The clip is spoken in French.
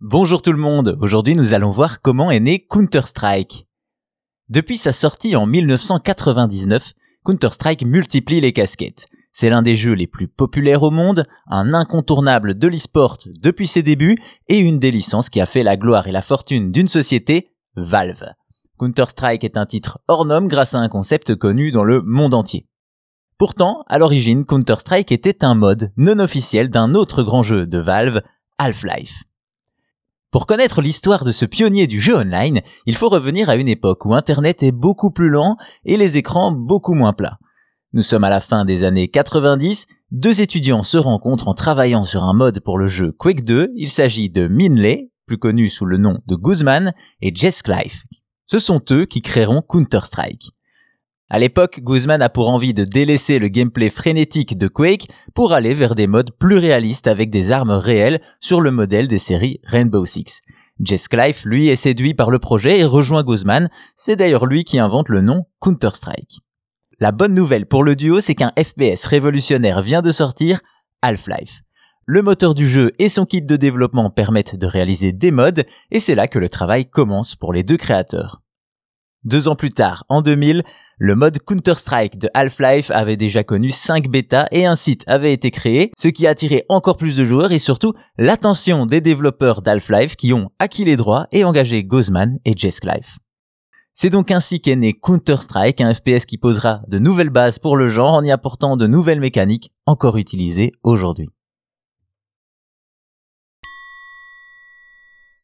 Bonjour tout le monde, aujourd'hui nous allons voir comment est né Counter-Strike. Depuis sa sortie en 1999, Counter-Strike multiplie les casquettes. C'est l'un des jeux les plus populaires au monde, un incontournable de l'e-sport depuis ses débuts et une des licences qui a fait la gloire et la fortune d'une société, Valve. Counter-Strike est un titre hors norme grâce à un concept connu dans le monde entier. Pourtant, à l'origine, Counter-Strike était un mode non officiel d'un autre grand jeu de Valve, Half-Life. Pour connaître l'histoire de ce pionnier du jeu online, il faut revenir à une époque où Internet est beaucoup plus lent et les écrans beaucoup moins plats. Nous sommes à la fin des années 90, deux étudiants se rencontrent en travaillant sur un mode pour le jeu Quake 2, il s'agit de Minley, plus connu sous le nom de Guzman, et Jess Clive. Ce sont eux qui créeront Counter-Strike. À l'époque, Guzman a pour envie de délaisser le gameplay frénétique de Quake pour aller vers des modes plus réalistes avec des armes réelles sur le modèle des séries Rainbow Six. Jess Clive, lui, est séduit par le projet et rejoint Guzman. C'est d'ailleurs lui qui invente le nom Counter-Strike. La bonne nouvelle pour le duo, c'est qu'un FPS révolutionnaire vient de sortir, Half-Life. Le moteur du jeu et son kit de développement permettent de réaliser des modes, et c'est là que le travail commence pour les deux créateurs. Deux ans plus tard, en 2000, le mode Counter-Strike de Half-Life avait déjà connu 5 bêtas et un site avait été créé, ce qui a attiré encore plus de joueurs et surtout l'attention des développeurs d'Half-Life qui ont acquis les droits et engagé Gozman et Jess Clive. C'est donc ainsi qu'est né Counter-Strike, un FPS qui posera de nouvelles bases pour le genre en y apportant de nouvelles mécaniques encore utilisées aujourd'hui.